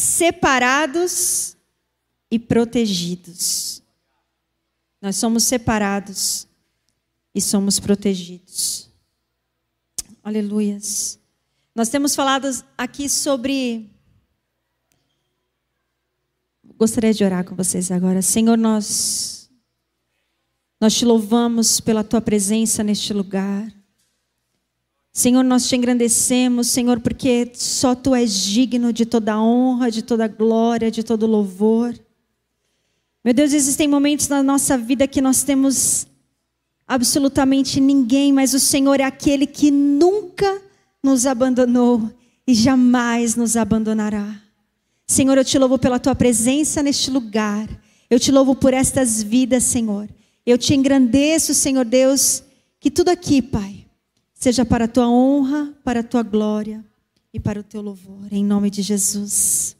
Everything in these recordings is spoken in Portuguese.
separados e protegidos. Nós somos separados e somos protegidos. Aleluias. Nós temos falado aqui sobre. Gostaria de orar com vocês agora. Senhor, nós. Nós te louvamos pela tua presença neste lugar. Senhor, nós te engrandecemos, Senhor, porque só tu és digno de toda honra, de toda glória, de todo louvor. Meu Deus, existem momentos na nossa vida que nós temos absolutamente ninguém, mas o Senhor é aquele que nunca nos abandonou e jamais nos abandonará. Senhor, eu te louvo pela tua presença neste lugar. Eu te louvo por estas vidas, Senhor. Eu te engrandeço, Senhor Deus, que tudo aqui, Pai, seja para a tua honra, para a tua glória e para o teu louvor, em nome de Jesus.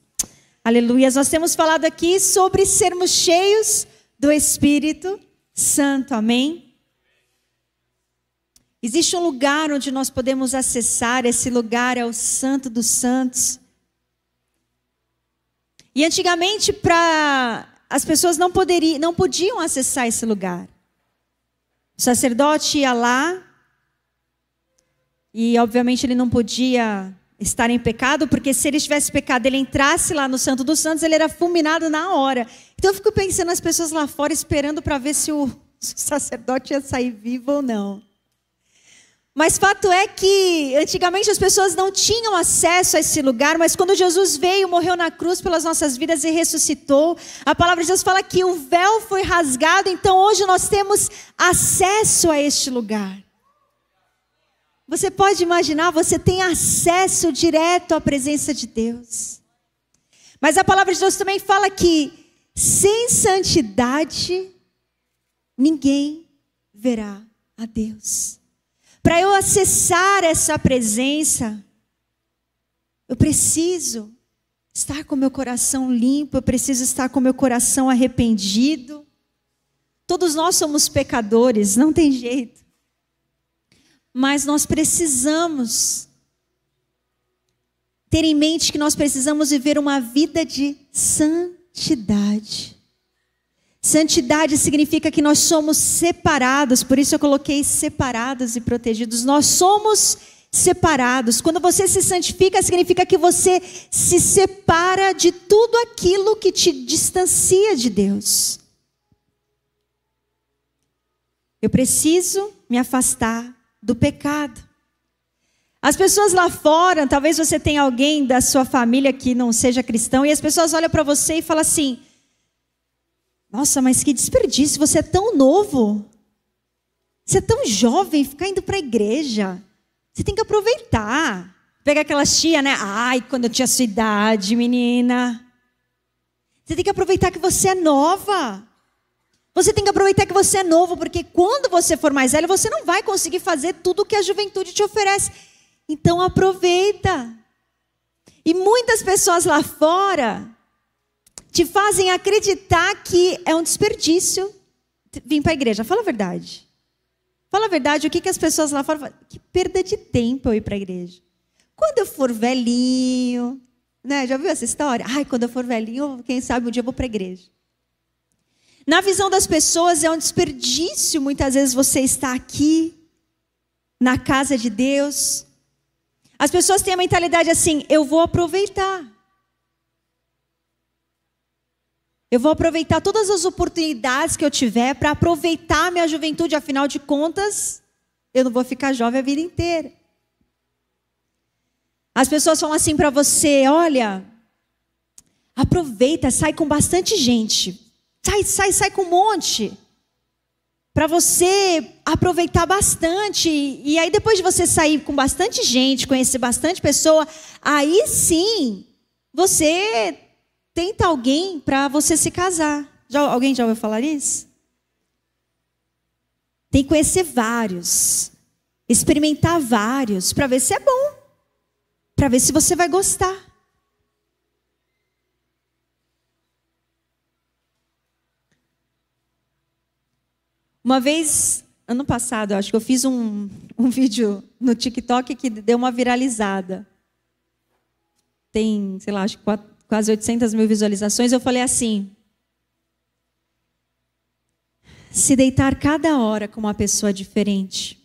Aleluia. Nós temos falado aqui sobre sermos cheios do Espírito Santo, amém? Existe um lugar onde nós podemos acessar, esse lugar é o Santo dos Santos. E antigamente, para as pessoas não, poderiam, não podiam acessar esse lugar. O sacerdote ia lá, e obviamente ele não podia estar em pecado, porque se ele tivesse pecado, ele entrasse lá no Santo dos Santos, ele era fulminado na hora. Então eu fico pensando nas pessoas lá fora esperando para ver se o sacerdote ia sair vivo ou não. Mas fato é que antigamente as pessoas não tinham acesso a esse lugar, mas quando Jesus veio, morreu na cruz pelas nossas vidas e ressuscitou, a palavra de Deus fala que o véu foi rasgado, então hoje nós temos acesso a este lugar. Você pode imaginar, você tem acesso direto à presença de Deus. Mas a palavra de Deus também fala que sem santidade ninguém verá a Deus. Para eu acessar essa presença, eu preciso estar com meu coração limpo, eu preciso estar com meu coração arrependido. Todos nós somos pecadores, não tem jeito. Mas nós precisamos ter em mente que nós precisamos viver uma vida de santidade. Santidade significa que nós somos separados, por isso eu coloquei separados e protegidos. Nós somos separados. Quando você se santifica, significa que você se separa de tudo aquilo que te distancia de Deus. Eu preciso me afastar do pecado. As pessoas lá fora, talvez você tenha alguém da sua família que não seja cristão, e as pessoas olham para você e falam assim: Nossa, mas que desperdício, você é tão novo, você é tão jovem, ficar indo para a igreja, você tem que aproveitar. Pega aquela tia, né? Ai, quando eu tinha sua idade, menina. Você tem que aproveitar que você é nova. Você tem que aproveitar que você é novo, porque quando você for mais velho, você não vai conseguir fazer tudo o que a juventude te oferece. Então aproveita. E muitas pessoas lá fora te fazem acreditar que é um desperdício vir para a igreja. Fala a verdade. Fala a verdade, o que, que as pessoas lá fora falam? Que perda de tempo eu ir para a igreja. Quando eu for velhinho, né? Já viu essa história? Ai, quando eu for velhinho, quem sabe um dia eu vou para a igreja. Na visão das pessoas é um desperdício muitas vezes você estar aqui, na casa de Deus. As pessoas têm a mentalidade assim: eu vou aproveitar. Eu vou aproveitar todas as oportunidades que eu tiver para aproveitar a minha juventude, afinal de contas, eu não vou ficar jovem a vida inteira. As pessoas falam assim para você: olha, aproveita, sai com bastante gente. Sai, sai, sai com um monte. Para você aproveitar bastante. E aí, depois de você sair com bastante gente, conhecer bastante pessoa, aí sim você tenta alguém para você se casar. Já, alguém já ouviu falar isso? Tem que conhecer vários, experimentar vários, para ver se é bom, para ver se você vai gostar. Uma vez, ano passado, acho que eu fiz um, um vídeo no TikTok que deu uma viralizada. Tem, sei lá, acho que quase 800 mil visualizações, eu falei assim: se deitar cada hora com uma pessoa diferente,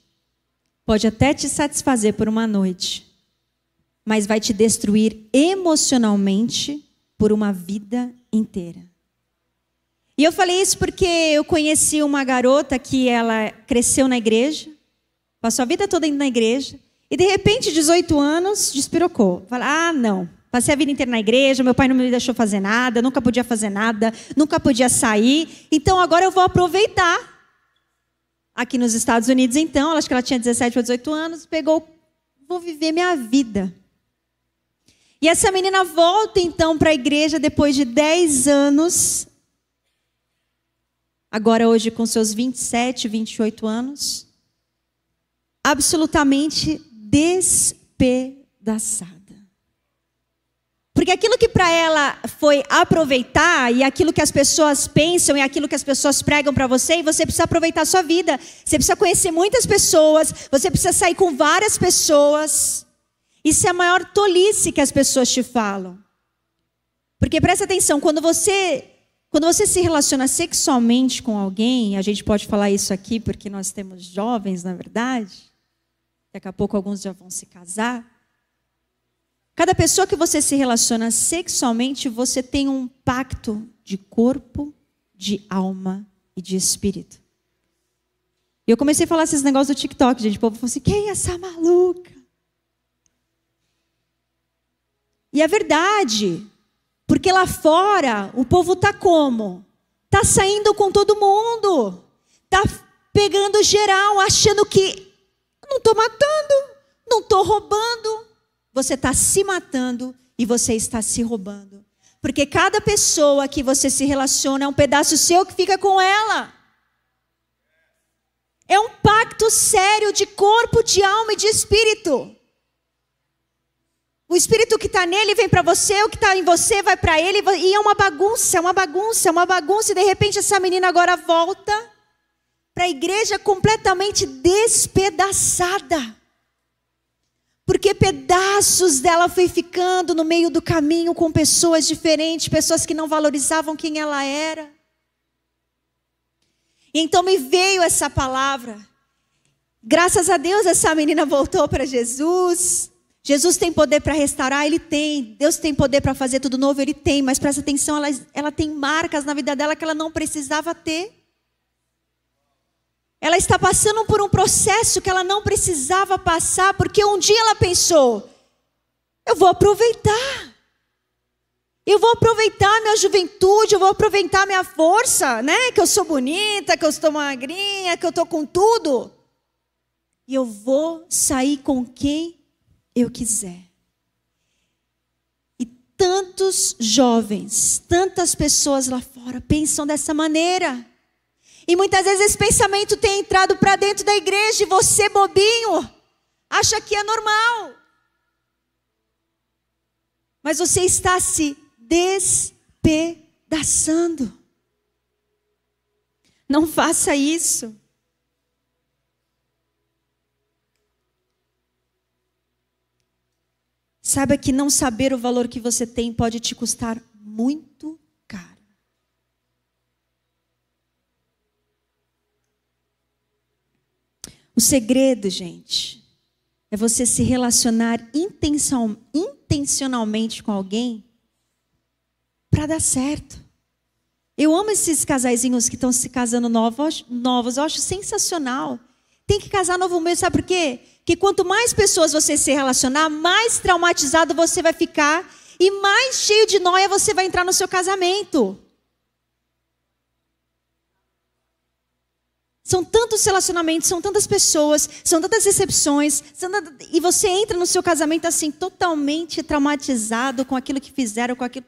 pode até te satisfazer por uma noite, mas vai te destruir emocionalmente por uma vida inteira. E eu falei isso porque eu conheci uma garota que ela cresceu na igreja, passou a vida toda indo na igreja, e de repente, 18 anos, despirocou. Fala, ah, não, Passei a vida inteira na igreja, meu pai não me deixou fazer nada, nunca podia fazer nada, nunca podia sair. Então agora eu vou aproveitar. Aqui nos Estados Unidos, então, acho que ela tinha 17 ou 18 anos, pegou, vou viver minha vida. E essa menina volta então para a igreja depois de 10 anos, agora hoje com seus 27, 28 anos, absolutamente despedaçada. Porque aquilo que para ela foi aproveitar, e aquilo que as pessoas pensam, e aquilo que as pessoas pregam para você, e você precisa aproveitar a sua vida. Você precisa conhecer muitas pessoas, você precisa sair com várias pessoas. Isso é a maior tolice que as pessoas te falam. Porque presta atenção, quando você quando você se relaciona sexualmente com alguém, a gente pode falar isso aqui porque nós temos jovens, na verdade. Daqui a pouco alguns já vão se casar. Cada pessoa que você se relaciona sexualmente, você tem um pacto de corpo, de alma e de espírito. E eu comecei a falar esses negócios do TikTok, gente. O povo falou assim: quem é essa maluca? E é verdade, porque lá fora o povo tá como? Tá saindo com todo mundo, tá pegando geral, achando que não estou matando, não estou roubando, você está se matando e você está se roubando. Porque cada pessoa que você se relaciona é um pedaço seu que fica com ela. É um pacto sério de corpo, de alma e de espírito. O espírito que está nele vem para você, o que está em você vai para ele, e é uma bagunça, é uma bagunça, é uma bagunça, e de repente essa menina agora volta para a igreja completamente despedaçada. Porque pedaços dela foi ficando no meio do caminho com pessoas diferentes, pessoas que não valorizavam quem ela era. E então me veio essa palavra. Graças a Deus essa menina voltou para Jesus. Jesus tem poder para restaurar, ele tem. Deus tem poder para fazer tudo novo, ele tem. Mas presta atenção, ela, ela tem marcas na vida dela que ela não precisava ter. Ela está passando por um processo que ela não precisava passar, porque um dia ela pensou: eu vou aproveitar. Eu vou aproveitar minha juventude, eu vou aproveitar minha força, né? Que eu sou bonita, que eu estou magrinha, que eu estou com tudo. E eu vou sair com quem eu quiser. E tantos jovens, tantas pessoas lá fora pensam dessa maneira. E muitas vezes esse pensamento tem entrado para dentro da igreja e você, bobinho, acha que é normal. Mas você está se despedaçando. Não faça isso. Saiba que não saber o valor que você tem pode te custar muito O segredo, gente, é você se relacionar intencionalmente com alguém para dar certo. Eu amo esses casaizinhos que estão se casando novos, novos, eu acho sensacional. Tem que casar novo mesmo, sabe por quê? Que quanto mais pessoas você se relacionar, mais traumatizado você vai ficar e mais cheio de noia você vai entrar no seu casamento. São tantos relacionamentos, são tantas pessoas, são tantas recepções, são e você entra no seu casamento assim, totalmente traumatizado com aquilo que fizeram, com aquilo.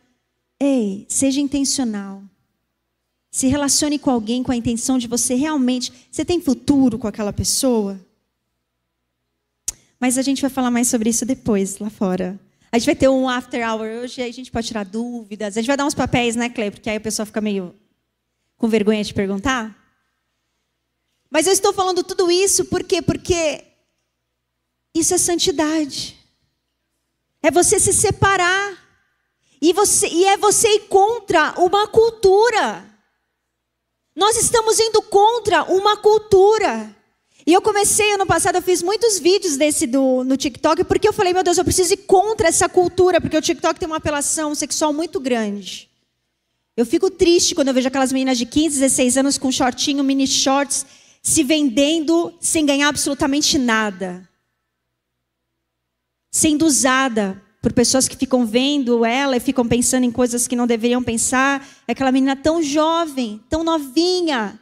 Ei, seja intencional. Se relacione com alguém com a intenção de você realmente. Você tem futuro com aquela pessoa? Mas a gente vai falar mais sobre isso depois, lá fora. A gente vai ter um after hour hoje, aí a gente pode tirar dúvidas. A gente vai dar uns papéis, né, Clê? Porque aí o pessoal fica meio com vergonha de perguntar. Mas eu estou falando tudo isso por quê? Porque isso é santidade. É você se separar. E, você, e é você ir contra uma cultura. Nós estamos indo contra uma cultura. E eu comecei ano passado, eu fiz muitos vídeos desse do, no TikTok, porque eu falei, meu Deus, eu preciso ir contra essa cultura, porque o TikTok tem uma apelação sexual muito grande. Eu fico triste quando eu vejo aquelas meninas de 15, 16 anos com shortinho, mini shorts, se vendendo sem ganhar absolutamente nada. Sendo usada por pessoas que ficam vendo ela e ficam pensando em coisas que não deveriam pensar. É aquela menina tão jovem, tão novinha.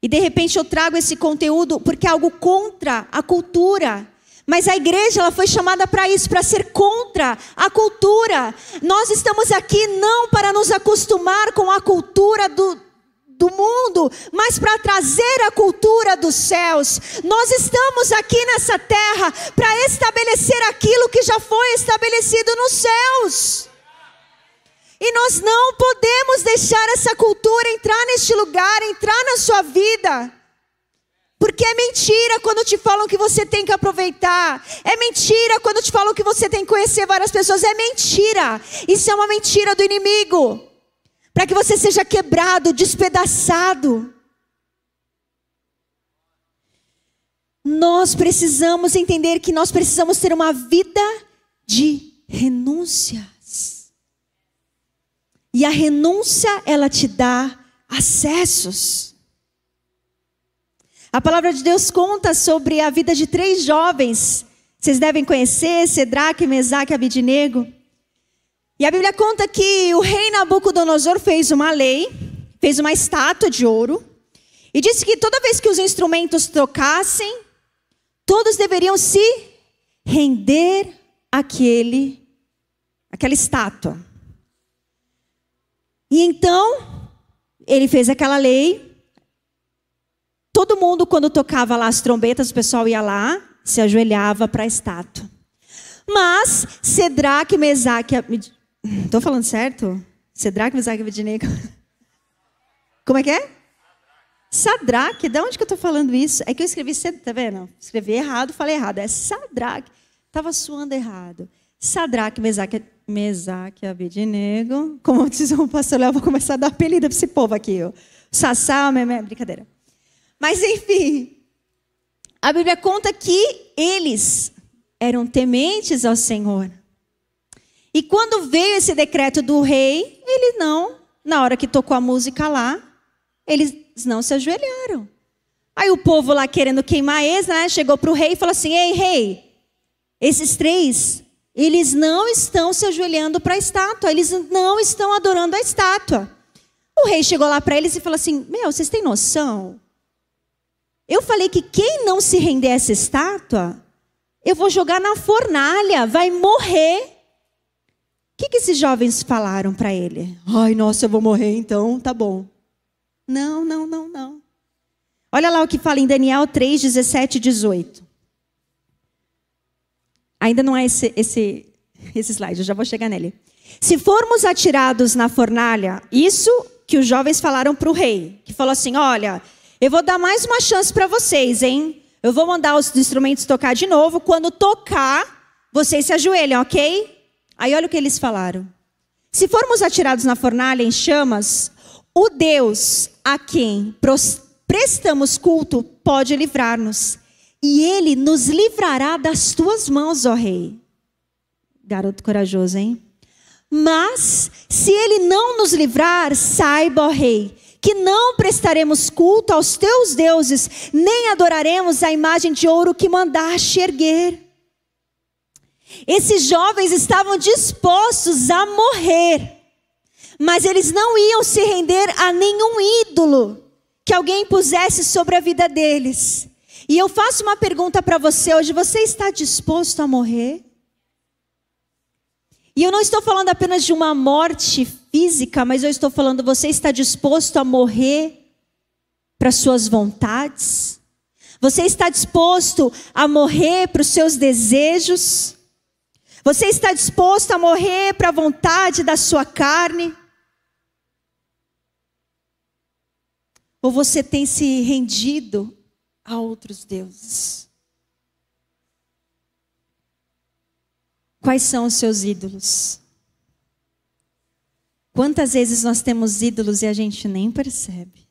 E de repente eu trago esse conteúdo porque é algo contra a cultura. Mas a igreja ela foi chamada para isso, para ser contra a cultura. Nós estamos aqui não para nos acostumar com a cultura do, do mundo, mas para trazer a cultura dos céus. Nós estamos aqui nessa terra para estabelecer aquilo que já foi estabelecido nos céus. E nós não podemos deixar essa cultura entrar neste lugar, entrar na sua vida. Porque é mentira quando te falam que você tem que aproveitar. É mentira quando te falam que você tem que conhecer várias pessoas. É mentira. Isso é uma mentira do inimigo para que você seja quebrado, despedaçado. Nós precisamos entender que nós precisamos ter uma vida de renúncias. E a renúncia, ela te dá acessos. A palavra de Deus conta sobre a vida de três jovens. Vocês devem conhecer, Cedraque, Mesaque e Abidinego. E a Bíblia conta que o rei Nabucodonosor fez uma lei, fez uma estátua de ouro, e disse que toda vez que os instrumentos tocassem, todos deveriam se render àquele, àquela estátua. E então, ele fez aquela lei. Todo mundo, quando tocava lá as trombetas, o pessoal ia lá, se ajoelhava para a estátua. Mas Cedraque, Mesaque Estou falando certo? Sedraque, Mesaque e Abednego. Como é que é? Sadraque, de onde que eu estou falando isso? É que eu escrevi, tá vendo? Escrevi errado, falei errado. É Sadraque. Estava suando errado. Sadraque, Mesaque, Mesaque e Abednego. Como diz o pastor Léo, vou começar a dar apelido para esse povo aqui. Ó. Sassá, memé, brincadeira. Mas enfim, a Bíblia conta que eles eram tementes ao Senhor. E quando veio esse decreto do rei, ele não, na hora que tocou a música lá, eles não se ajoelharam. Aí o povo lá querendo queimar eles, né, chegou para o rei e falou assim: Ei, rei, esses três, eles não estão se ajoelhando para a estátua, eles não estão adorando a estátua. O rei chegou lá para eles e falou assim: Meu, vocês têm noção? Eu falei que quem não se render a essa estátua, eu vou jogar na fornalha, vai morrer. O que, que esses jovens falaram para ele? Ai, nossa, eu vou morrer então, tá bom. Não, não, não, não. Olha lá o que fala em Daniel 3, 17 e 18. Ainda não é esse, esse, esse slide, eu já vou chegar nele. Se formos atirados na fornalha, isso que os jovens falaram para o rei, que falou assim: olha, eu vou dar mais uma chance para vocês, hein? Eu vou mandar os instrumentos tocar de novo. Quando tocar, vocês se ajoelham, ok? Aí olha o que eles falaram. Se formos atirados na fornalha em chamas, o Deus a quem prestamos culto pode livrar-nos. E ele nos livrará das tuas mãos, ó rei. Garoto corajoso, hein? Mas, se ele não nos livrar, saiba, ó rei, que não prestaremos culto aos teus deuses, nem adoraremos a imagem de ouro que mandaste erguer. Esses jovens estavam dispostos a morrer, mas eles não iam se render a nenhum ídolo que alguém pusesse sobre a vida deles. E eu faço uma pergunta para você hoje: você está disposto a morrer? E eu não estou falando apenas de uma morte física, mas eu estou falando, você está disposto a morrer para suas vontades? Você está disposto a morrer para os seus desejos? Você está disposto a morrer para a vontade da sua carne? Ou você tem se rendido a outros deuses? Quais são os seus ídolos? Quantas vezes nós temos ídolos e a gente nem percebe?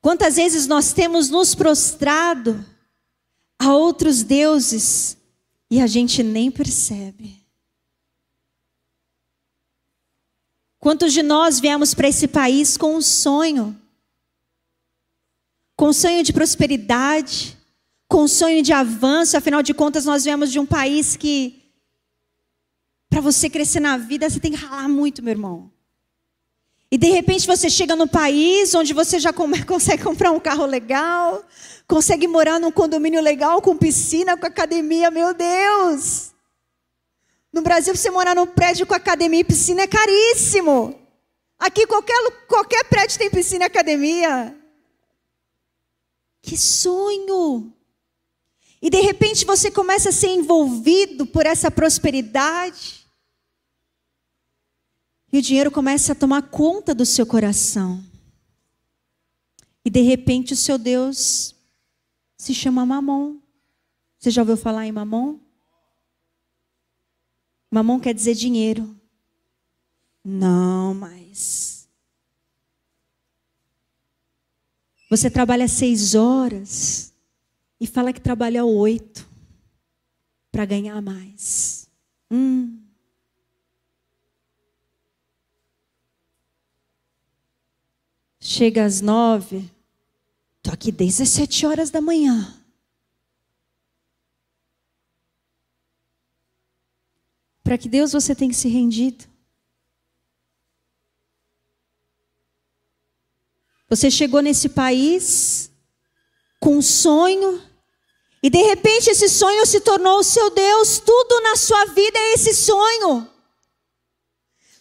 Quantas vezes nós temos nos prostrado a outros deuses e a gente nem percebe? Quantos de nós viemos para esse país com um sonho? Com um sonho de prosperidade, com um sonho de avanço, afinal de contas, nós viemos de um país que, para você crescer na vida, você tem que ralar muito, meu irmão. E de repente você chega no país onde você já consegue comprar um carro legal, consegue morar num condomínio legal, com piscina, com academia, meu Deus! No Brasil, você morar num prédio com academia e piscina é caríssimo. Aqui qualquer, qualquer prédio tem piscina e academia. Que sonho! E de repente você começa a ser envolvido por essa prosperidade. E o dinheiro começa a tomar conta do seu coração. E de repente o seu Deus se chama Mamon. Você já ouviu falar em Mamon? Mamon quer dizer dinheiro. Não, mas. Você trabalha seis horas e fala que trabalha oito para ganhar mais. Hum. Chega às nove, estou aqui desde as sete horas da manhã. Para que Deus você tem que se rendido? Você chegou nesse país com um sonho e de repente esse sonho se tornou o seu Deus. Tudo na sua vida é esse sonho.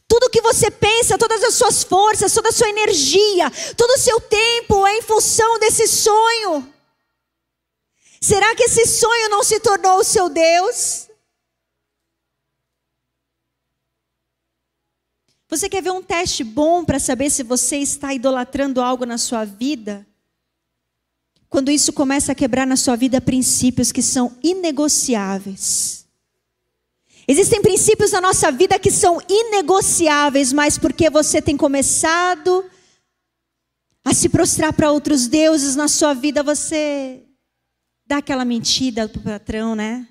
Tudo que você pensa, todas as suas forças, toda a sua energia, todo o seu tempo é em função desse sonho. Será que esse sonho não se tornou o seu Deus? Você quer ver um teste bom para saber se você está idolatrando algo na sua vida? Quando isso começa a quebrar na sua vida princípios que são inegociáveis. Existem princípios na nossa vida que são inegociáveis, mas porque você tem começado a se prostrar para outros deuses na sua vida, você dá aquela mentira para o patrão, né?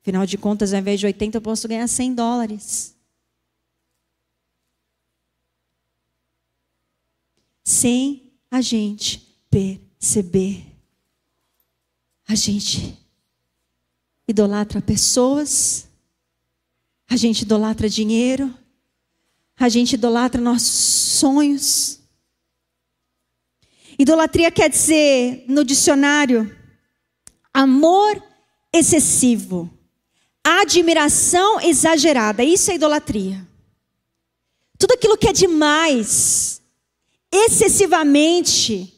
Afinal de contas, ao invés de 80, eu posso ganhar 100 dólares. sem a gente perceber. A gente idolatra pessoas, a gente idolatra dinheiro, a gente idolatra nossos sonhos. Idolatria quer dizer, no dicionário, amor excessivo, admiração exagerada. Isso é idolatria. Tudo aquilo que é demais, excessivamente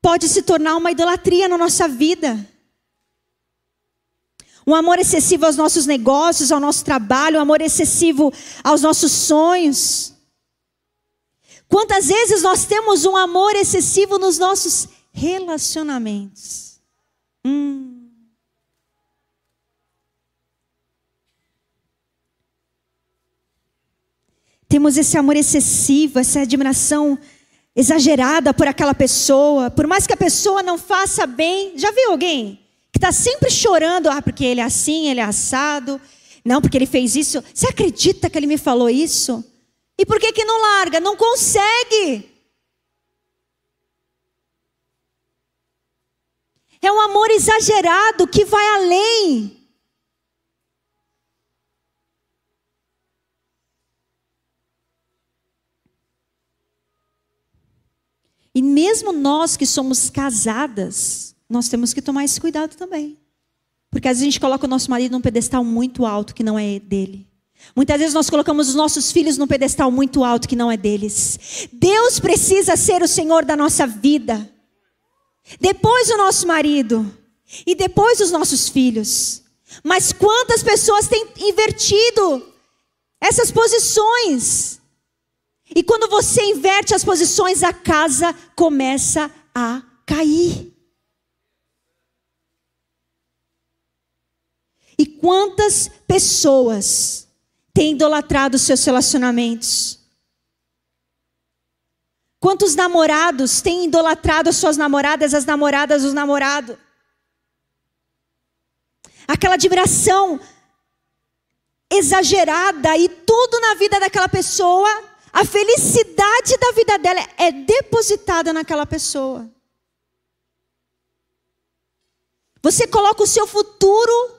pode se tornar uma idolatria na nossa vida. Um amor excessivo aos nossos negócios, ao nosso trabalho, um amor excessivo aos nossos sonhos. Quantas vezes nós temos um amor excessivo nos nossos relacionamentos? Hum. Temos esse amor excessivo, essa admiração exagerada por aquela pessoa, por mais que a pessoa não faça bem. Já viu alguém que está sempre chorando, ah, porque ele é assim, ele é assado, não, porque ele fez isso. Você acredita que ele me falou isso? E por que que não larga? Não consegue. É um amor exagerado que vai além. E mesmo nós que somos casadas, nós temos que tomar esse cuidado também. Porque às vezes a gente coloca o nosso marido num pedestal muito alto que não é dele. Muitas vezes nós colocamos os nossos filhos num pedestal muito alto que não é deles. Deus precisa ser o Senhor da nossa vida. Depois o nosso marido. E depois os nossos filhos. Mas quantas pessoas têm invertido essas posições? E quando você inverte as posições, a casa começa a cair. E quantas pessoas têm idolatrado seus relacionamentos? Quantos namorados têm idolatrado as suas namoradas, as namoradas, os namorados? Aquela admiração exagerada e tudo na vida daquela pessoa, a felicidade da vida dela é depositada naquela pessoa. Você coloca o seu futuro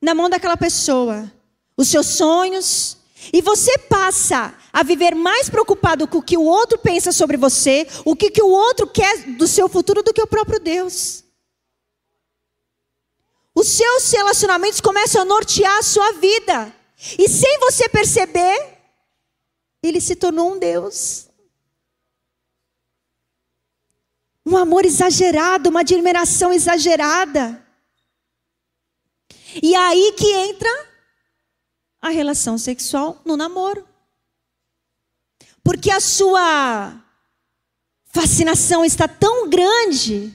na mão daquela pessoa, os seus sonhos, e você passa a viver mais preocupado com o que o outro pensa sobre você, o que, que o outro quer do seu futuro do que o próprio Deus. Os seus relacionamentos começam a nortear a sua vida. E sem você perceber, ele se tornou um Deus. Um amor exagerado, uma admiração exagerada. E aí que entra a relação sexual no namoro. Porque a sua fascinação está tão grande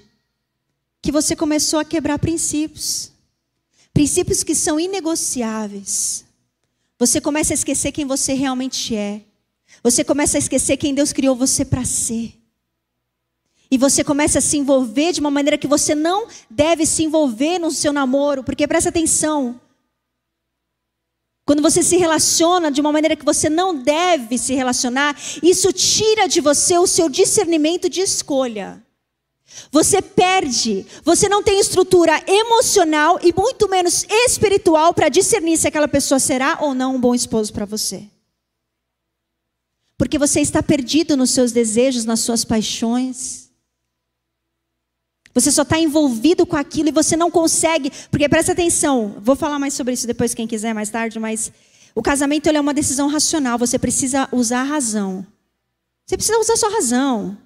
que você começou a quebrar princípios. Princípios que são inegociáveis. Você começa a esquecer quem você realmente é. Você começa a esquecer quem Deus criou você para ser. E você começa a se envolver de uma maneira que você não deve se envolver no seu namoro, porque presta atenção. Quando você se relaciona de uma maneira que você não deve se relacionar, isso tira de você o seu discernimento de escolha. Você perde, você não tem estrutura emocional e muito menos espiritual para discernir se aquela pessoa será ou não um bom esposo para você. Porque você está perdido nos seus desejos, nas suas paixões. Você só está envolvido com aquilo e você não consegue. Porque presta atenção, vou falar mais sobre isso depois, quem quiser, mais tarde, mas o casamento é uma decisão racional. Você precisa usar a razão. Você precisa usar a sua razão.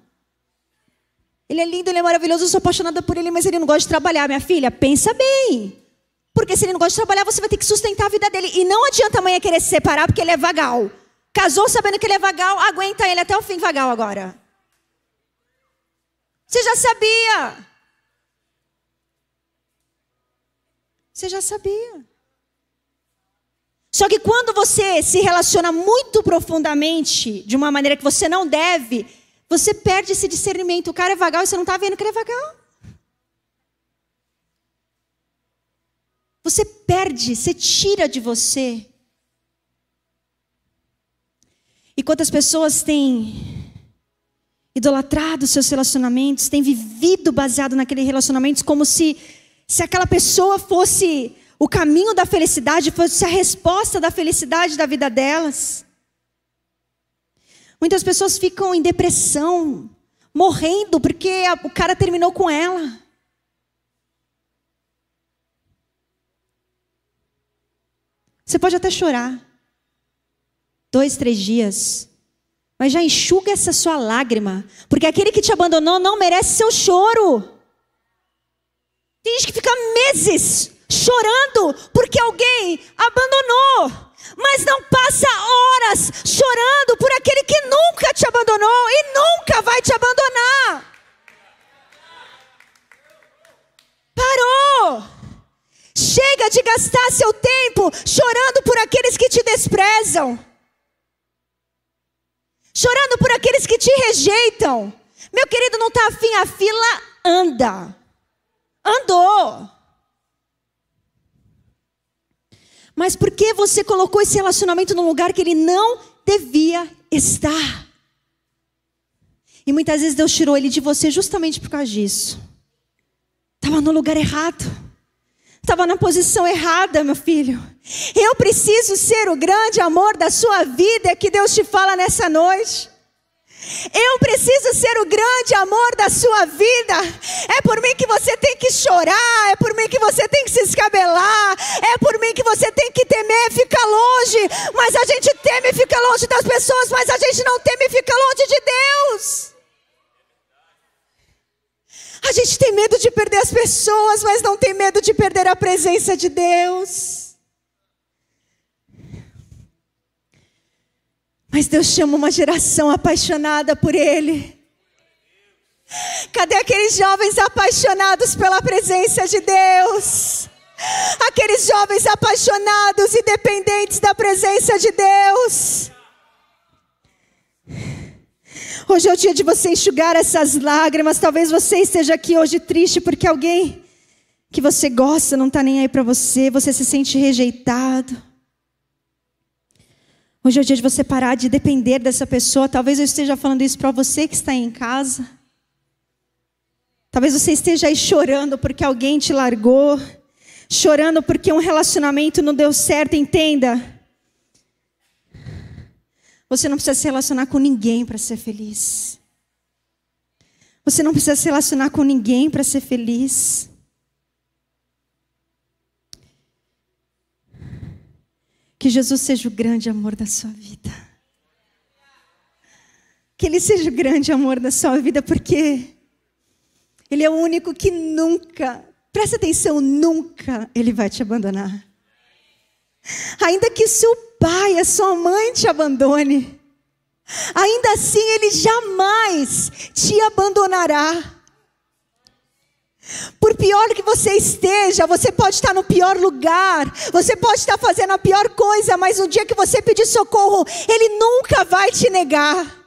Ele é lindo, ele é maravilhoso, eu sou apaixonada por ele, mas ele não gosta de trabalhar. Minha filha, pensa bem. Porque se ele não gosta de trabalhar, você vai ter que sustentar a vida dele. E não adianta a mãe querer se separar porque ele é vagal. Casou sabendo que ele é vagal, aguenta ele até o fim vagal agora. Você já sabia. Você já sabia. Só que quando você se relaciona muito profundamente, de uma maneira que você não deve, você perde esse discernimento. O cara é vagal e você não está vendo que ele é vagal. Você perde, você tira de você. E quantas pessoas têm idolatrado seus relacionamentos, têm vivido baseado naqueles relacionamentos como se, se aquela pessoa fosse o caminho da felicidade, fosse a resposta da felicidade da vida delas. Muitas pessoas ficam em depressão, morrendo porque o cara terminou com ela. Você pode até chorar. Dois, três dias. Mas já enxuga essa sua lágrima. Porque aquele que te abandonou não merece seu choro. Tem gente que fica meses chorando porque alguém abandonou mas não passa horas chorando por aquele que nunca te abandonou e nunca vai te abandonar. Parou. Chega de gastar seu tempo chorando por aqueles que te desprezam. Chorando por aqueles que te rejeitam. Meu querido, não está afim, a fila anda. Andou. Mas por que você colocou esse relacionamento num lugar que ele não devia estar? E muitas vezes Deus tirou ele de você justamente por causa disso. Estava no lugar errado. Estava na posição errada, meu filho. Eu preciso ser o grande amor da sua vida que Deus te fala nessa noite. Eu preciso ser o grande amor da sua vida. É por mim que você tem que chorar, é por mim que você tem que se escabelar, é por mim que você tem que temer, ficar longe. Mas a gente teme ficar longe das pessoas, mas a gente não teme ficar longe de Deus. A gente tem medo de perder as pessoas, mas não tem medo de perder a presença de Deus. Mas Deus chama uma geração apaixonada por Ele. Cadê aqueles jovens apaixonados pela presença de Deus? Aqueles jovens apaixonados e dependentes da presença de Deus. Hoje é o dia de você enxugar essas lágrimas. Talvez você esteja aqui hoje triste porque alguém que você gosta não está nem aí para você, você se sente rejeitado. Hoje é o dia de você parar de depender dessa pessoa. Talvez eu esteja falando isso para você que está em casa. Talvez você esteja aí chorando porque alguém te largou, chorando porque um relacionamento não deu certo. Entenda. Você não precisa se relacionar com ninguém para ser feliz. Você não precisa se relacionar com ninguém para ser feliz. Que Jesus seja o grande amor da sua vida. Que Ele seja o grande amor da sua vida, porque Ele é o único que nunca, presta atenção, nunca Ele vai te abandonar. Ainda que seu pai, a sua mãe te abandone, ainda assim Ele jamais te abandonará. Por pior que você esteja, você pode estar no pior lugar, você pode estar fazendo a pior coisa, mas no dia que você pedir socorro, Ele nunca vai te negar.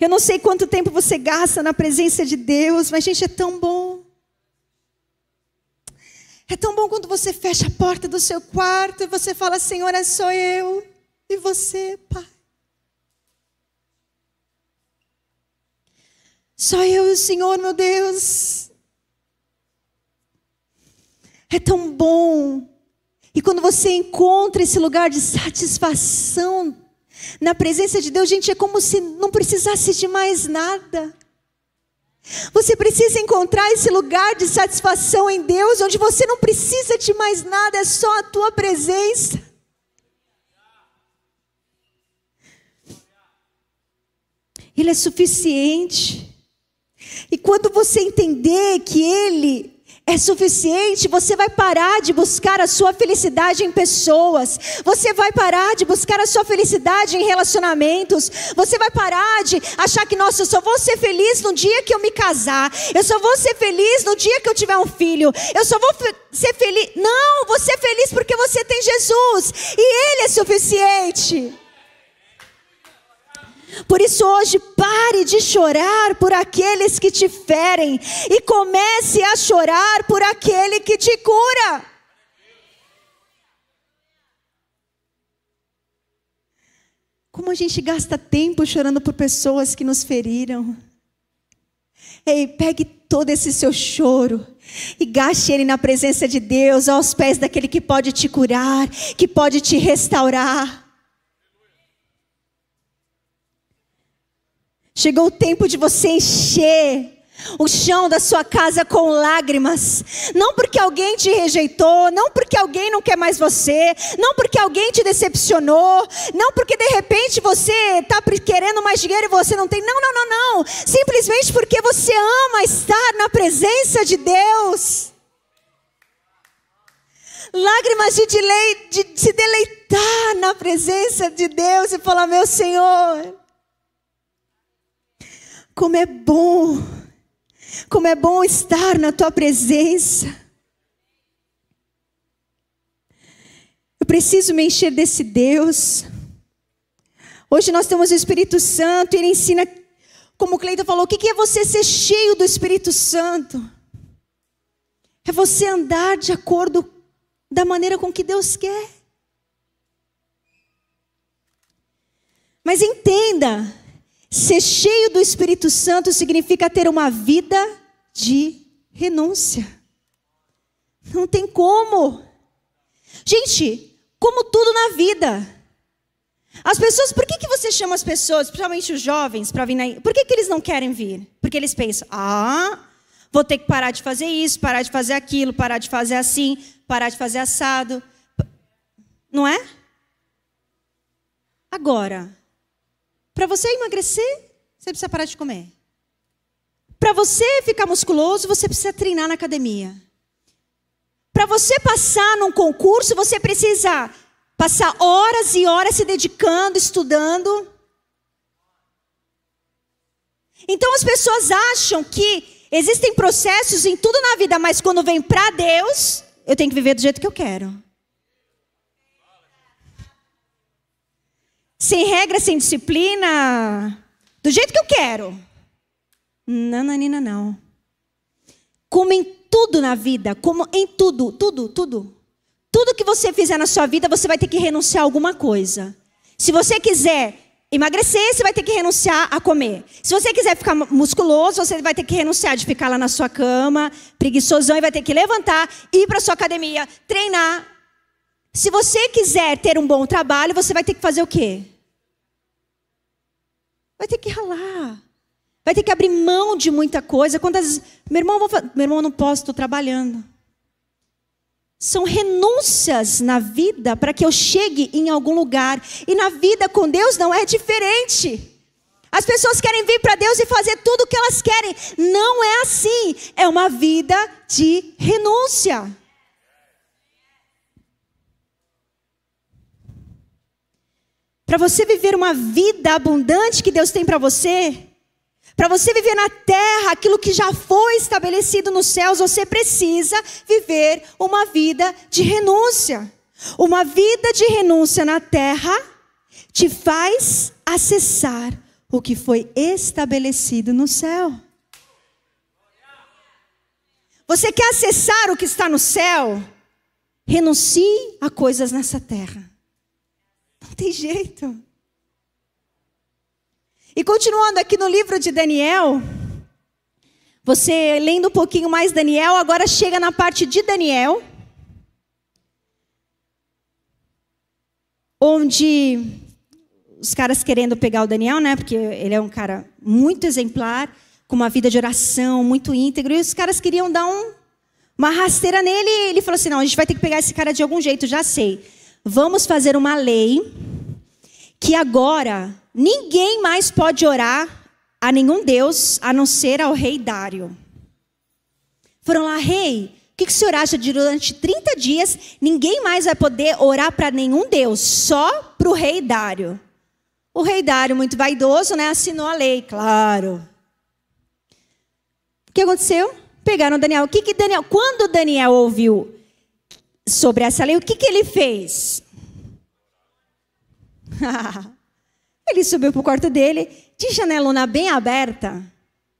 Eu não sei quanto tempo você gasta na presença de Deus, mas, gente, é tão bom. É tão bom quando você fecha a porta do seu quarto e você fala: Senhor, é só eu e você, Pai. Só eu e o Senhor, meu Deus. É tão bom. E quando você encontra esse lugar de satisfação na presença de Deus, gente, é como se não precisasse de mais nada. Você precisa encontrar esse lugar de satisfação em Deus, onde você não precisa de mais nada, é só a tua presença. Ele é suficiente. E quando você entender que Ele é suficiente, você vai parar de buscar a sua felicidade em pessoas, você vai parar de buscar a sua felicidade em relacionamentos, você vai parar de achar que, nossa, eu só vou ser feliz no dia que eu me casar, eu só vou ser feliz no dia que eu tiver um filho, eu só vou ser feliz. Não, você é feliz porque você tem Jesus e Ele é suficiente. Por isso, hoje, pare de chorar por aqueles que te ferem e comece a chorar por aquele que te cura. Como a gente gasta tempo chorando por pessoas que nos feriram. Ei, pegue todo esse seu choro e gaste ele na presença de Deus, aos pés daquele que pode te curar, que pode te restaurar. Chegou o tempo de você encher o chão da sua casa com lágrimas. Não porque alguém te rejeitou, não porque alguém não quer mais você, não porque alguém te decepcionou, não porque de repente você está querendo mais dinheiro e você não tem. Não, não, não, não. Simplesmente porque você ama estar na presença de Deus. Lágrimas de, de se deleitar na presença de Deus e falar: Meu Senhor. Como é bom, como é bom estar na tua presença. Eu preciso me encher desse Deus. Hoje nós temos o Espírito Santo, ele ensina, como o Cleiton falou, o que é você ser cheio do Espírito Santo? É você andar de acordo da maneira com que Deus quer. Mas entenda, Ser cheio do Espírito Santo significa ter uma vida de renúncia. Não tem como. Gente, como tudo na vida. As pessoas, por que, que você chama as pessoas, principalmente os jovens, para vir na... Por que, que eles não querem vir? Porque eles pensam, ah, vou ter que parar de fazer isso, parar de fazer aquilo, parar de fazer assim, parar de fazer assado. Não é? Agora, para você emagrecer, você precisa parar de comer. Para você ficar musculoso, você precisa treinar na academia. Para você passar num concurso, você precisa passar horas e horas se dedicando, estudando. Então as pessoas acham que Existem processos em tudo na vida, mas quando vem para Deus, eu tenho que viver do jeito que eu quero. Sem regra, sem disciplina, do jeito que eu quero. Não, não. Como em tudo na vida, como em tudo, tudo, tudo. Tudo que você fizer na sua vida, você vai ter que renunciar a alguma coisa. Se você quiser emagrecer, você vai ter que renunciar a comer. Se você quiser ficar musculoso, você vai ter que renunciar de ficar lá na sua cama, preguiçosão, e vai ter que levantar, ir para sua academia, treinar. Se você quiser ter um bom trabalho, você vai ter que fazer o quê? Vai ter que ralar. Vai ter que abrir mão de muita coisa. Quantas meu irmão, vou, meu irmão, não posso, estou trabalhando. São renúncias na vida para que eu chegue em algum lugar. E na vida com Deus não é diferente. As pessoas querem vir para Deus e fazer tudo o que elas querem. Não é assim. É uma vida de renúncia. Para você viver uma vida abundante que Deus tem para você, para você viver na terra aquilo que já foi estabelecido nos céus, você precisa viver uma vida de renúncia. Uma vida de renúncia na terra te faz acessar o que foi estabelecido no céu. Você quer acessar o que está no céu? Renuncie a coisas nessa terra. Não tem jeito. E continuando aqui no livro de Daniel, você lendo um pouquinho mais Daniel, agora chega na parte de Daniel, onde os caras querendo pegar o Daniel, né? Porque ele é um cara muito exemplar, com uma vida de oração muito íntegro, e os caras queriam dar um, uma rasteira nele, e ele falou assim: não, a gente vai ter que pegar esse cara de algum jeito, já sei. Vamos fazer uma lei que agora ninguém mais pode orar a nenhum Deus a não ser ao rei Dário. Foram lá, rei, o que, que o senhor acha de durante 30 dias ninguém mais vai poder orar para nenhum Deus, só para o rei Dário? O rei Dário, muito vaidoso, né, assinou a lei, claro. O que aconteceu? Pegaram Daniel. O que, que Daniel, quando Daniel ouviu sobre essa lei, o que, que ele fez? ele subiu para o quarto dele, de janelona bem aberta,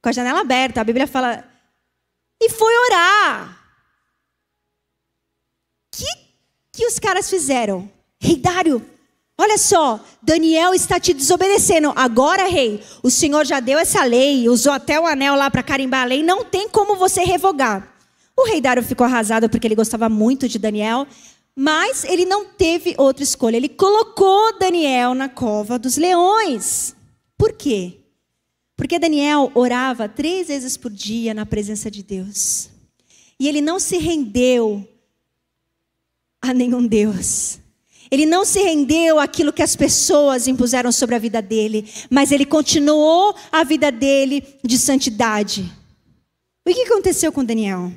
com a janela aberta, a Bíblia fala, e foi orar. O que, que os caras fizeram? Rei Dário, olha só, Daniel está te desobedecendo. Agora, rei, o Senhor já deu essa lei, usou até o anel lá para carimbar a lei, não tem como você revogar. O rei Dário ficou arrasado porque ele gostava muito de Daniel. Mas ele não teve outra escolha. Ele colocou Daniel na cova dos leões. Por quê? Porque Daniel orava três vezes por dia na presença de Deus. E ele não se rendeu a nenhum Deus. Ele não se rendeu àquilo que as pessoas impuseram sobre a vida dele, mas ele continuou a vida dele de santidade. O que aconteceu com Daniel?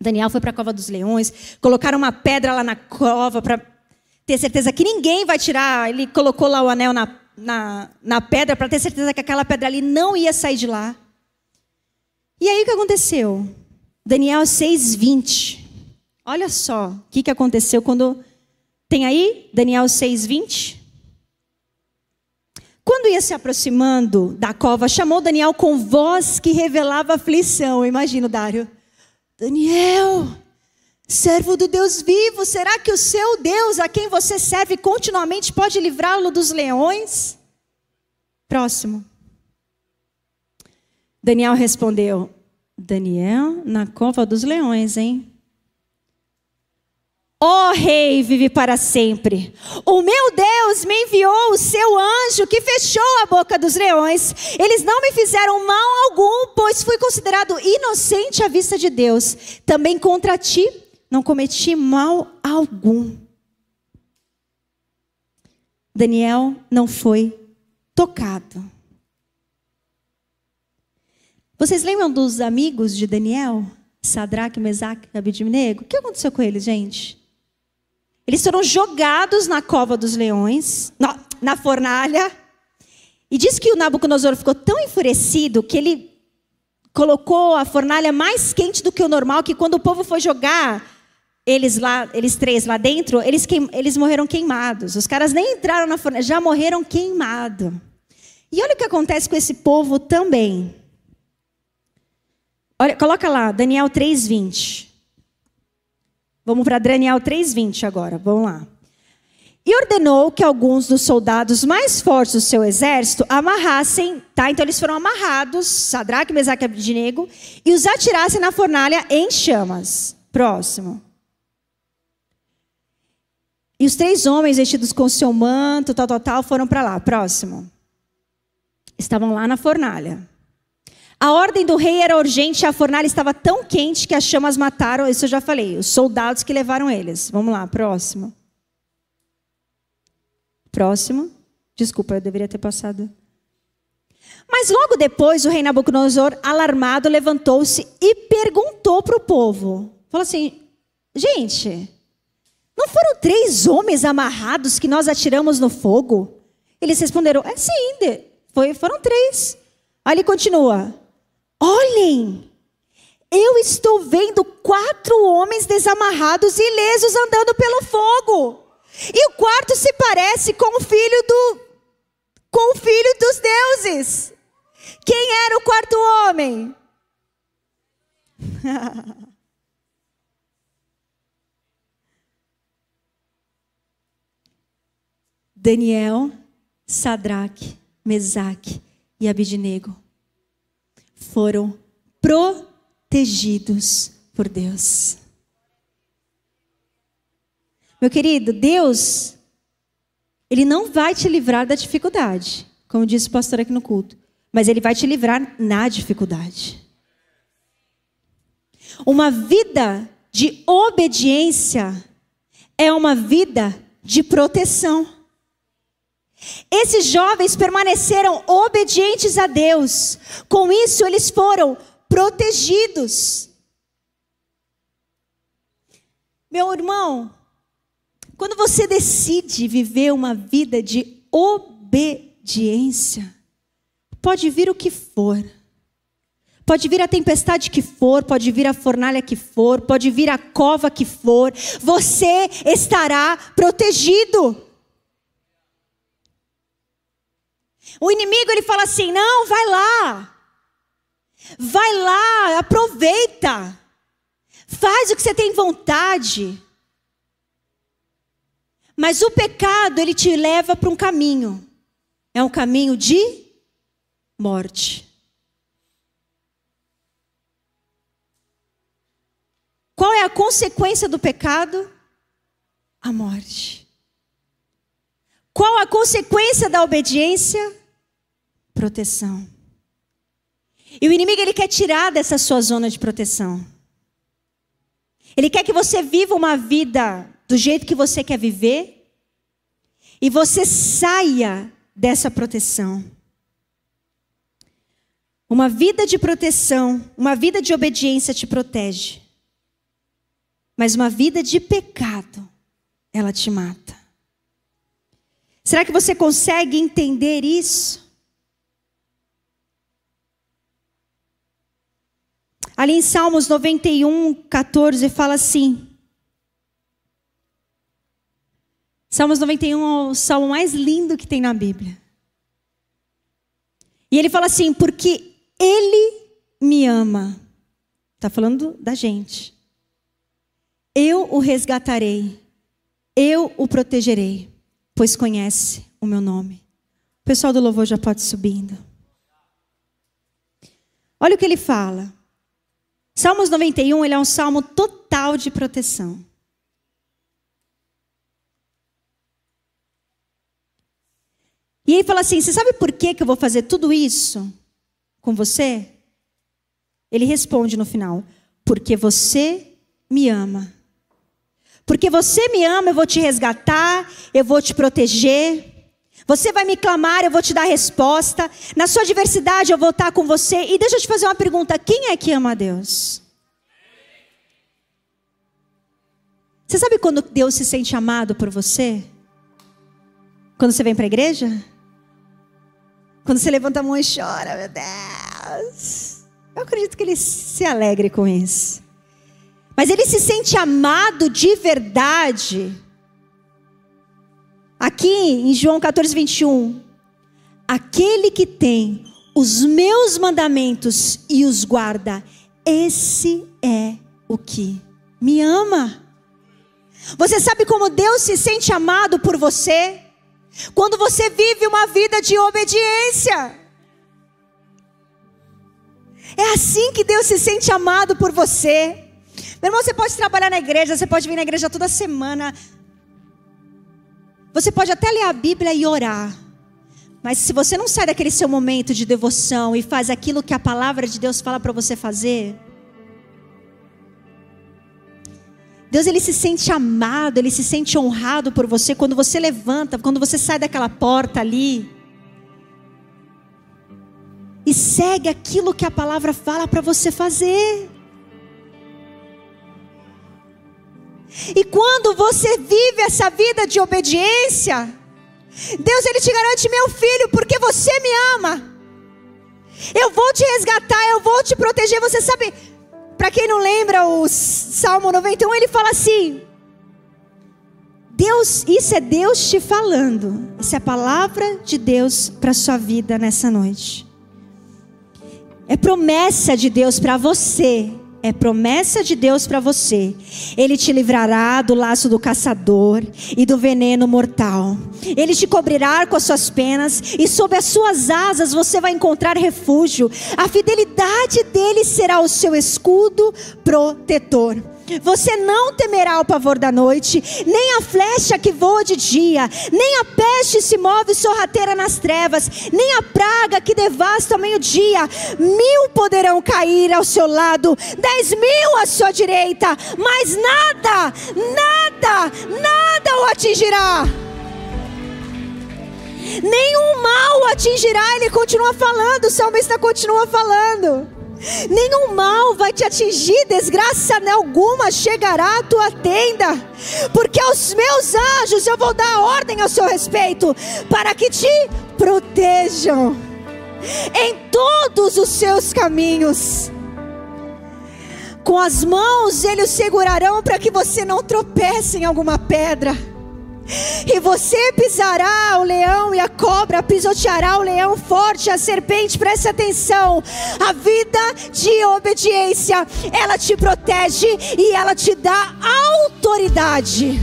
Daniel foi para a cova dos leões, colocaram uma pedra lá na cova para ter certeza que ninguém vai tirar. Ele colocou lá o anel na, na, na pedra para ter certeza que aquela pedra ali não ia sair de lá. E aí o que aconteceu? Daniel 6,20. Olha só o que, que aconteceu quando. Tem aí Daniel 6,20? Quando ia se aproximando da cova, chamou Daniel com voz que revelava aflição. Imagina, Dário. Daniel, servo do Deus vivo, será que o seu Deus, a quem você serve continuamente, pode livrá-lo dos leões? Próximo. Daniel respondeu: Daniel, na cova dos leões, hein? Ó oh, rei, vive para sempre. O meu Deus me enviou o seu anjo que fechou a boca dos leões. Eles não me fizeram mal algum, pois fui considerado inocente à vista de Deus. Também contra ti não cometi mal algum. Daniel não foi tocado. Vocês lembram dos amigos de Daniel? Sadraque, Mesaque e Abidnego? O que aconteceu com eles, gente? Eles foram jogados na cova dos leões, na, na fornalha. E diz que o Nabucodonosor ficou tão enfurecido que ele colocou a fornalha mais quente do que o normal, que quando o povo foi jogar eles lá, eles três lá dentro, eles, queim, eles morreram queimados. Os caras nem entraram na fornalha, já morreram queimados. E olha o que acontece com esse povo também. Olha, coloca lá, Daniel 3:20. Vamos para Daniel 3:20 agora. Vamos lá. E ordenou que alguns dos soldados mais fortes do seu exército amarrassem, tá? Então eles foram amarrados, Sadraque, Mesaque e Abednego, e os atirassem na fornalha em chamas. Próximo. E os três homens vestidos com seu manto, tal, tal, tal, foram para lá. Próximo. Estavam lá na fornalha. A ordem do rei era urgente, a fornalha estava tão quente que as chamas mataram, isso eu já falei, os soldados que levaram eles. Vamos lá, próximo. Próximo. Desculpa, eu deveria ter passado. Mas logo depois, o rei Nabucodonosor, alarmado, levantou-se e perguntou para o povo: falou assim, gente, não foram três homens amarrados que nós atiramos no fogo? Eles responderam: É sim, foi, foram três. Aí ele continua: Olhem, eu estou vendo quatro homens desamarrados e ilesos andando pelo fogo. E o quarto se parece com o filho do com o filho dos deuses. Quem era o quarto homem? Daniel, Sadraque, Mesaque e Abidnego foram protegidos por Deus. Meu querido, Deus, Ele não vai te livrar da dificuldade, como disse o pastor aqui no culto, mas Ele vai te livrar na dificuldade. Uma vida de obediência é uma vida de proteção. Esses jovens permaneceram obedientes a Deus. Com isso, eles foram protegidos. Meu irmão, quando você decide viver uma vida de obediência, pode vir o que for. Pode vir a tempestade que for, pode vir a fornalha que for, pode vir a cova que for, você estará protegido. O inimigo ele fala assim: não, vai lá. Vai lá, aproveita. Faz o que você tem vontade. Mas o pecado, ele te leva para um caminho. É um caminho de morte. Qual é a consequência do pecado? A morte. Qual a consequência da obediência? proteção. E o inimigo ele quer tirar dessa sua zona de proteção. Ele quer que você viva uma vida do jeito que você quer viver e você saia dessa proteção. Uma vida de proteção, uma vida de obediência te protege. Mas uma vida de pecado, ela te mata. Será que você consegue entender isso? Ali em Salmos 91, 14, fala assim. Salmos 91 é o salmo mais lindo que tem na Bíblia. E ele fala assim: porque Ele me ama. Está falando da gente. Eu o resgatarei, eu o protegerei, pois conhece o meu nome. O pessoal do louvor já pode subindo. Olha o que ele fala. Salmos 91, ele é um salmo total de proteção. E ele fala assim: Você sabe por que, que eu vou fazer tudo isso com você? Ele responde no final: Porque você me ama. Porque você me ama, eu vou te resgatar, eu vou te proteger. Você vai me clamar, eu vou te dar resposta. Na sua diversidade, eu vou estar com você. E deixa eu te fazer uma pergunta: quem é que ama a Deus? Você sabe quando Deus se sente amado por você? Quando você vem para a igreja? Quando você levanta a mão e chora, meu Deus. Eu acredito que ele se alegre com isso. Mas ele se sente amado de verdade. Aqui em João 14, 21. Aquele que tem os meus mandamentos e os guarda, esse é o que me ama. Você sabe como Deus se sente amado por você? Quando você vive uma vida de obediência. É assim que Deus se sente amado por você. Meu irmão, você pode trabalhar na igreja, você pode vir na igreja toda semana. Você pode até ler a Bíblia e orar. Mas se você não sai daquele seu momento de devoção e faz aquilo que a palavra de Deus fala para você fazer, Deus ele se sente amado, ele se sente honrado por você quando você levanta, quando você sai daquela porta ali e segue aquilo que a palavra fala para você fazer. E quando você vive essa vida de obediência, Deus ele te garante, meu filho, porque você me ama. Eu vou te resgatar, eu vou te proteger. Você sabe, para quem não lembra, o Salmo 91, ele fala assim: Deus, isso é Deus te falando. Isso é a palavra de Deus para sua vida nessa noite. É promessa de Deus para você é promessa de Deus para você. Ele te livrará do laço do caçador e do veneno mortal. Ele te cobrirá com as suas penas e sob as suas asas você vai encontrar refúgio. A fidelidade dele será o seu escudo protetor. Você não temerá o pavor da noite, nem a flecha que voa de dia, nem a peste se move sorrateira nas trevas, nem a praga que devasta ao meio-dia. Mil poderão cair ao seu lado, dez mil à sua direita, mas nada, nada, nada o atingirá. Nenhum mal atingirá, ele continua falando, o salmista continua falando. Nenhum mal vai te atingir, desgraça alguma chegará à tua tenda, porque aos meus anjos eu vou dar ordem ao seu respeito, para que te protejam em todos os seus caminhos. Com as mãos eles segurarão para que você não tropece em alguma pedra. E você pisará o leão e a cobra, pisoteará o leão forte, a serpente, preste atenção. A vida de obediência, ela te protege e ela te dá autoridade.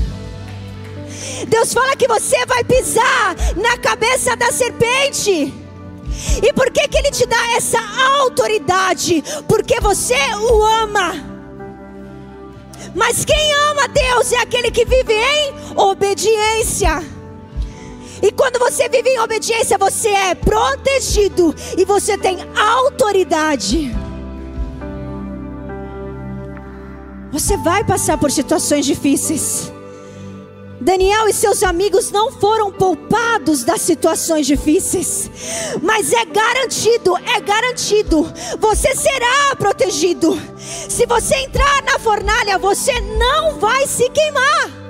Deus fala que você vai pisar na cabeça da serpente. E por que, que Ele te dá essa autoridade? Porque você o ama. Mas quem ama Deus é aquele que vive em obediência. E quando você vive em obediência, você é protegido e você tem autoridade. Você vai passar por situações difíceis. Daniel e seus amigos não foram poupados das situações difíceis, mas é garantido, é garantido, você será protegido. Se você entrar na fornalha, você não vai se queimar.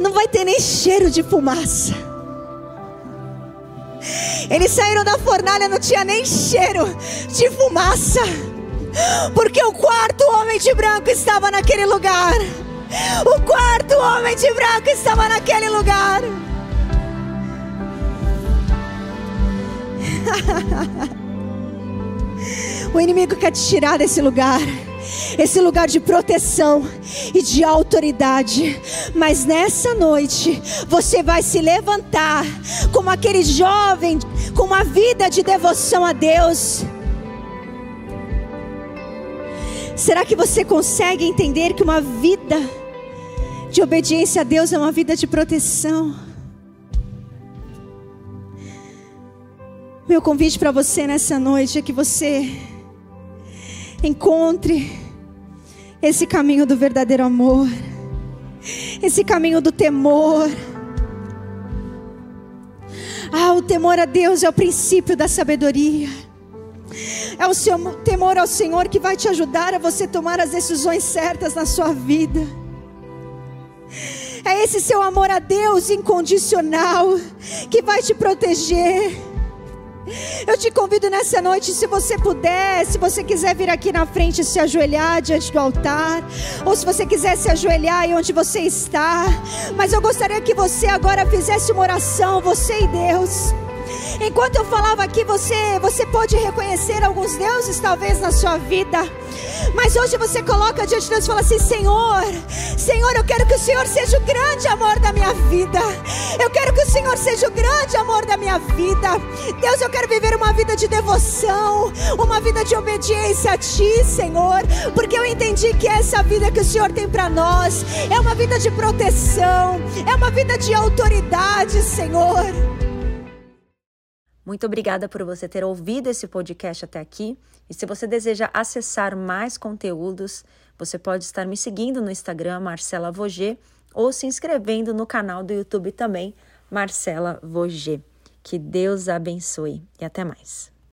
Não vai ter nem cheiro de fumaça. Eles saíram da fornalha, não tinha nem cheiro de fumaça porque o quarto homem de branco estava naquele lugar. O quarto homem de branco estava naquele lugar. o inimigo quer te tirar desse lugar esse lugar de proteção e de autoridade. Mas nessa noite, você vai se levantar como aquele jovem com uma vida de devoção a Deus Será que você consegue entender que uma vida de obediência a Deus é uma vida de proteção? Meu convite para você nessa noite é que você encontre esse caminho do verdadeiro amor, esse caminho do temor. Ah, o temor a Deus é o princípio da sabedoria. É o seu temor ao Senhor que vai te ajudar a você tomar as decisões certas na sua vida. É esse seu amor a Deus incondicional que vai te proteger. Eu te convido nessa noite, se você puder, se você quiser vir aqui na frente se ajoelhar diante do altar, ou se você quiser se ajoelhar aí onde você está, mas eu gostaria que você agora fizesse uma oração, você e Deus. Enquanto eu falava aqui, você, você pode reconhecer alguns deuses talvez na sua vida. Mas hoje você coloca diante de Deus e fala assim: Senhor, Senhor, eu quero que o Senhor seja o grande amor da minha vida. Eu quero que o Senhor seja o grande amor da minha vida. Deus, eu quero viver uma vida de devoção, uma vida de obediência a Ti, Senhor, porque eu entendi que essa vida que o Senhor tem para nós é uma vida de proteção, é uma vida de autoridade, Senhor. Muito obrigada por você ter ouvido esse podcast até aqui. E se você deseja acessar mais conteúdos, você pode estar me seguindo no Instagram, Marcela Voger, ou se inscrevendo no canal do YouTube também, Marcela Voger. Que Deus abençoe e até mais.